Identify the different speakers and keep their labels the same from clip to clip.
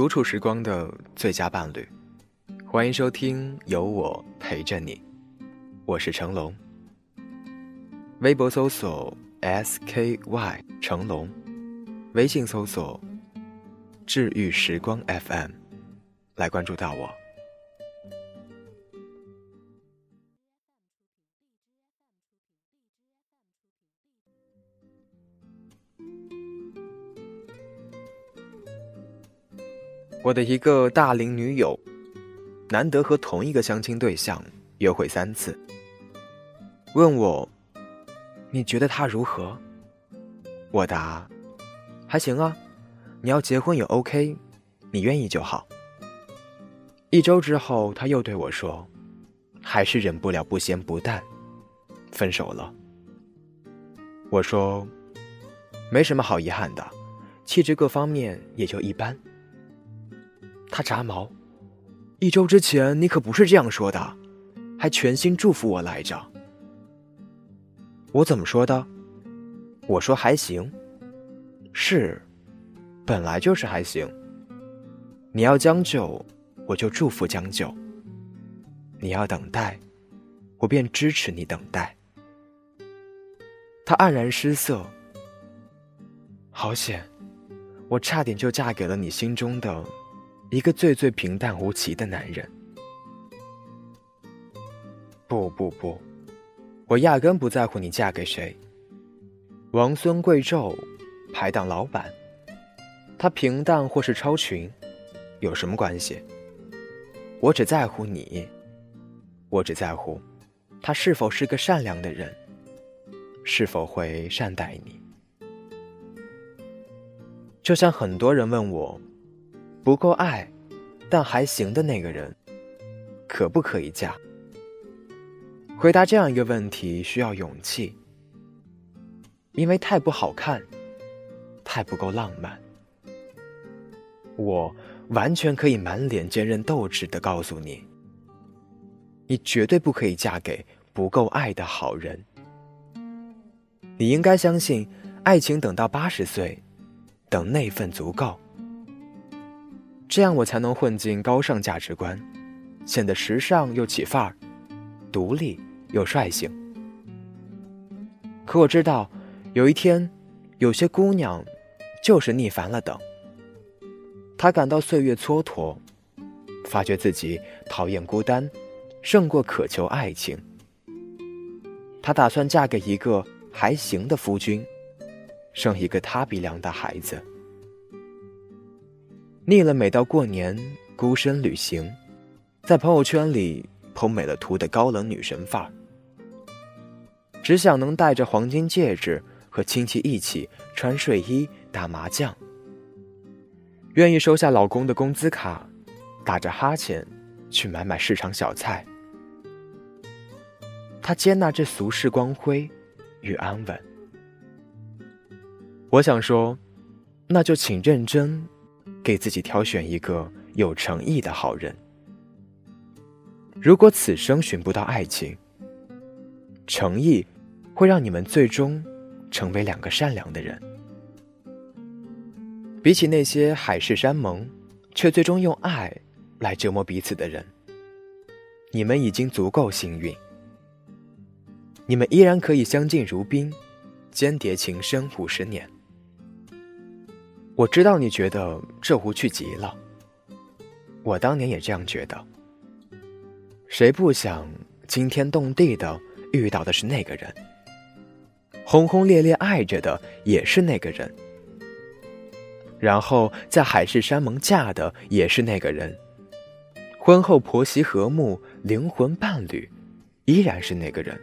Speaker 1: 独处时光的最佳伴侣，欢迎收听有我陪着你，我是成龙。微博搜索 SKY 成龙，微信搜索治愈时光 FM，来关注到我。我的一个大龄女友，难得和同一个相亲对象约会三次，问我：“你觉得他如何？”我答：“还行啊，你要结婚也 OK，你愿意就好。”一周之后，他又对我说：“还是忍不了不咸不淡，分手了。”我说：“没什么好遗憾的，气质各方面也就一般。”他炸毛，一周之前你可不是这样说的，还全心祝福我来着。我怎么说的？我说还行。是，本来就是还行。你要将就，我就祝福将就；你要等待，我便支持你等待。他黯然失色。好险，我差点就嫁给了你心中的。一个最最平淡无奇的男人。不不不，我压根不在乎你嫁给谁。王孙贵胄，排档老板，他平淡或是超群，有什么关系？我只在乎你，我只在乎他是否是个善良的人，是否会善待你。就像很多人问我。不够爱，但还行的那个人，可不可以嫁？回答这样一个问题需要勇气，因为太不好看，太不够浪漫。我完全可以满脸坚韧斗志的告诉你，你绝对不可以嫁给不够爱的好人。你应该相信，爱情等到八十岁，等那份足够。这样我才能混进高尚价值观，显得时尚又起范儿，独立又率性。可我知道，有一天，有些姑娘就是腻烦了等。她感到岁月蹉跎，发觉自己讨厌孤单，胜过渴求爱情。她打算嫁给一个还行的夫君，生一个他鼻梁的孩子。腻了，每到过年孤身旅行，在朋友圈里捧美了图的高冷女神范儿，只想能戴着黄金戒指和亲戚一起穿睡衣打麻将，愿意收下老公的工资卡，打着哈欠去买买市场小菜。她接纳这俗世光辉与安稳。我想说，那就请认真。给自己挑选一个有诚意的好人。如果此生寻不到爱情，诚意会让你们最终成为两个善良的人。比起那些海誓山盟，却最终用爱来折磨彼此的人，你们已经足够幸运。你们依然可以相敬如宾，间谍情深五十年。我知道你觉得这无趣极了，我当年也这样觉得。谁不想惊天动地的遇到的是那个人，轰轰烈烈爱着的也是那个人，然后在海誓山盟嫁的也是那个人，婚后婆媳和睦，灵魂伴侣依然是那个人。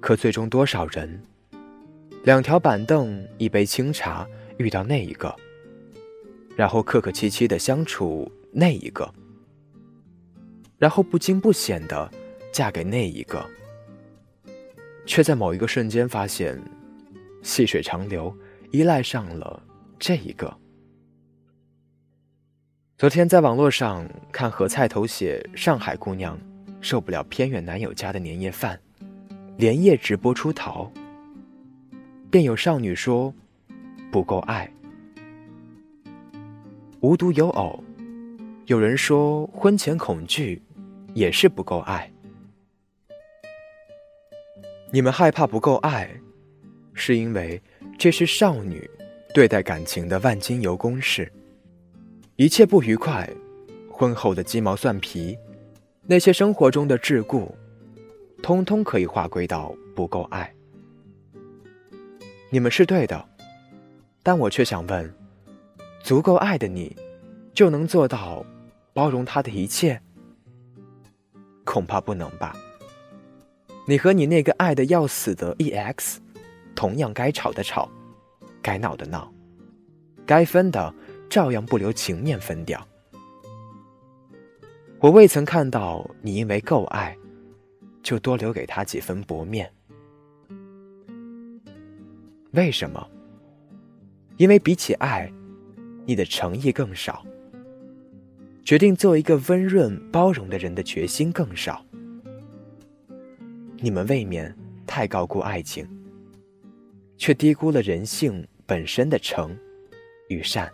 Speaker 1: 可最终多少人？两条板凳，一杯清茶，遇到那一个，然后客客气气的相处那一个，然后不惊不险的嫁给那一个，却在某一个瞬间发现，细水长流，依赖上了这一个。昨天在网络上看何菜头写上海姑娘受不了偏远男友家的年夜饭，连夜直播出逃。便有少女说：“不够爱。”无独有偶，有人说婚前恐惧也是不够爱。你们害怕不够爱，是因为这是少女对待感情的万金油公式。一切不愉快，婚后的鸡毛蒜皮，那些生活中的桎梏，通通可以划归到不够爱。你们是对的，但我却想问：足够爱的你，就能做到包容他的一切？恐怕不能吧。你和你那个爱的要死的 EX，同样该吵的吵，该闹的闹，该分的照样不留情面分掉。我未曾看到你因为够爱，就多留给他几分薄面。为什么？因为比起爱，你的诚意更少，决定做一个温润包容的人的决心更少。你们未免太高估爱情，却低估了人性本身的诚与善。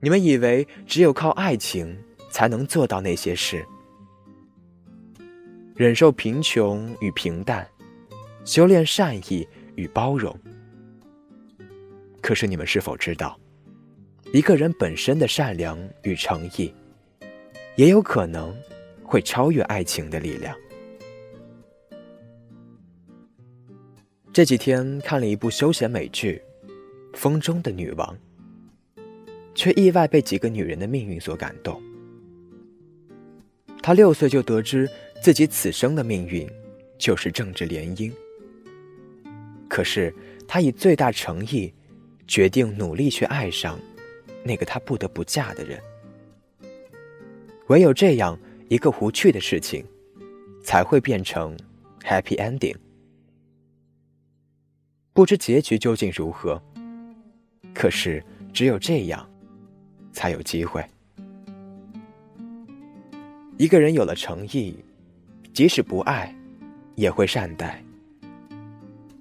Speaker 1: 你们以为只有靠爱情才能做到那些事，忍受贫穷与平淡。修炼善意与包容。可是你们是否知道，一个人本身的善良与诚意，也有可能会超越爱情的力量？这几天看了一部休闲美剧《风中的女王》，却意外被几个女人的命运所感动。她六岁就得知自己此生的命运就是政治联姻。可是，她以最大诚意，决定努力去爱上那个她不得不嫁的人。唯有这样一个无趣的事情，才会变成 happy ending。不知结局究竟如何，可是只有这样，才有机会。一个人有了诚意，即使不爱，也会善待。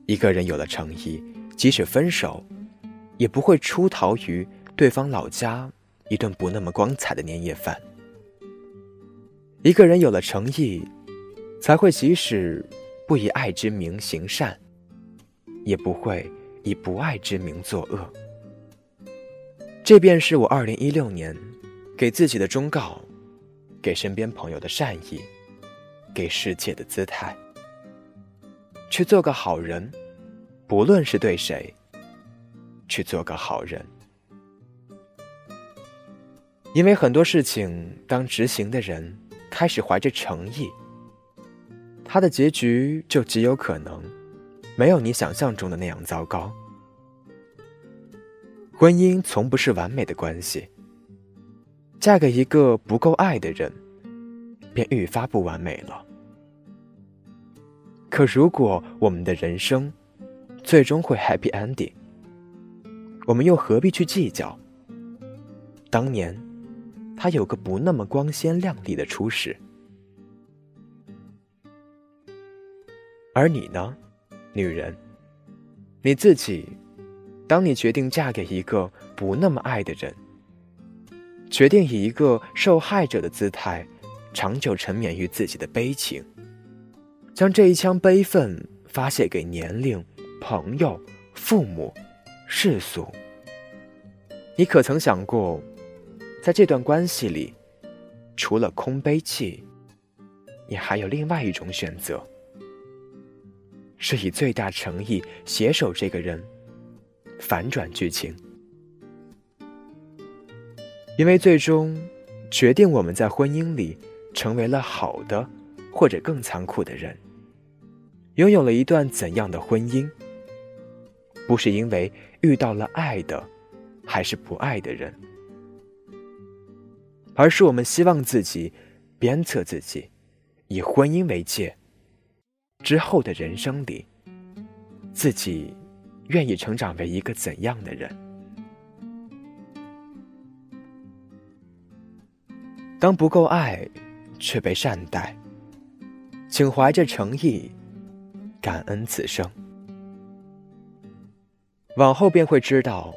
Speaker 1: 一个人有了诚意，即使分手，也不会出逃于对方老家一顿不那么光彩的年夜饭。一个人有了诚意，才会即使不以爱之名行善，也不会以不爱之名作恶。这便是我二零一六年给自己的忠告，给身边朋友的善意，给世界的姿态。去做个好人，不论是对谁。去做个好人，因为很多事情，当执行的人开始怀着诚意，他的结局就极有可能没有你想象中的那样糟糕。婚姻从不是完美的关系，嫁给一个不够爱的人，便愈发不完美了。可如果我们的人生最终会 happy ending，我们又何必去计较？当年他有个不那么光鲜亮丽的初始，而你呢，女人？你自己，当你决定嫁给一个不那么爱的人，决定以一个受害者的姿态，长久沉湎于自己的悲情。将这一腔悲愤发泄给年龄、朋友、父母、世俗。你可曾想过，在这段关系里，除了空悲泣，你还有另外一种选择，是以最大诚意携手这个人，反转剧情。因为最终，决定我们在婚姻里成为了好的，或者更残酷的人。拥有了一段怎样的婚姻？不是因为遇到了爱的，还是不爱的人，而是我们希望自己鞭策自己，以婚姻为界，之后的人生里，自己愿意成长为一个怎样的人？当不够爱，却被善待，请怀着诚意。感恩此生，往后便会知道，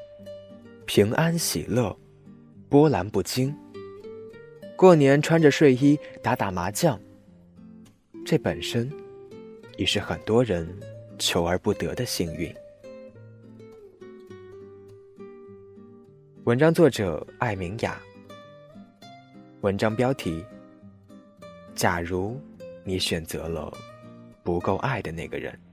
Speaker 1: 平安喜乐，波澜不惊。过年穿着睡衣打打麻将，这本身已是很多人求而不得的幸运。文章作者艾明雅。文章标题：假如你选择了不够爱的那个人。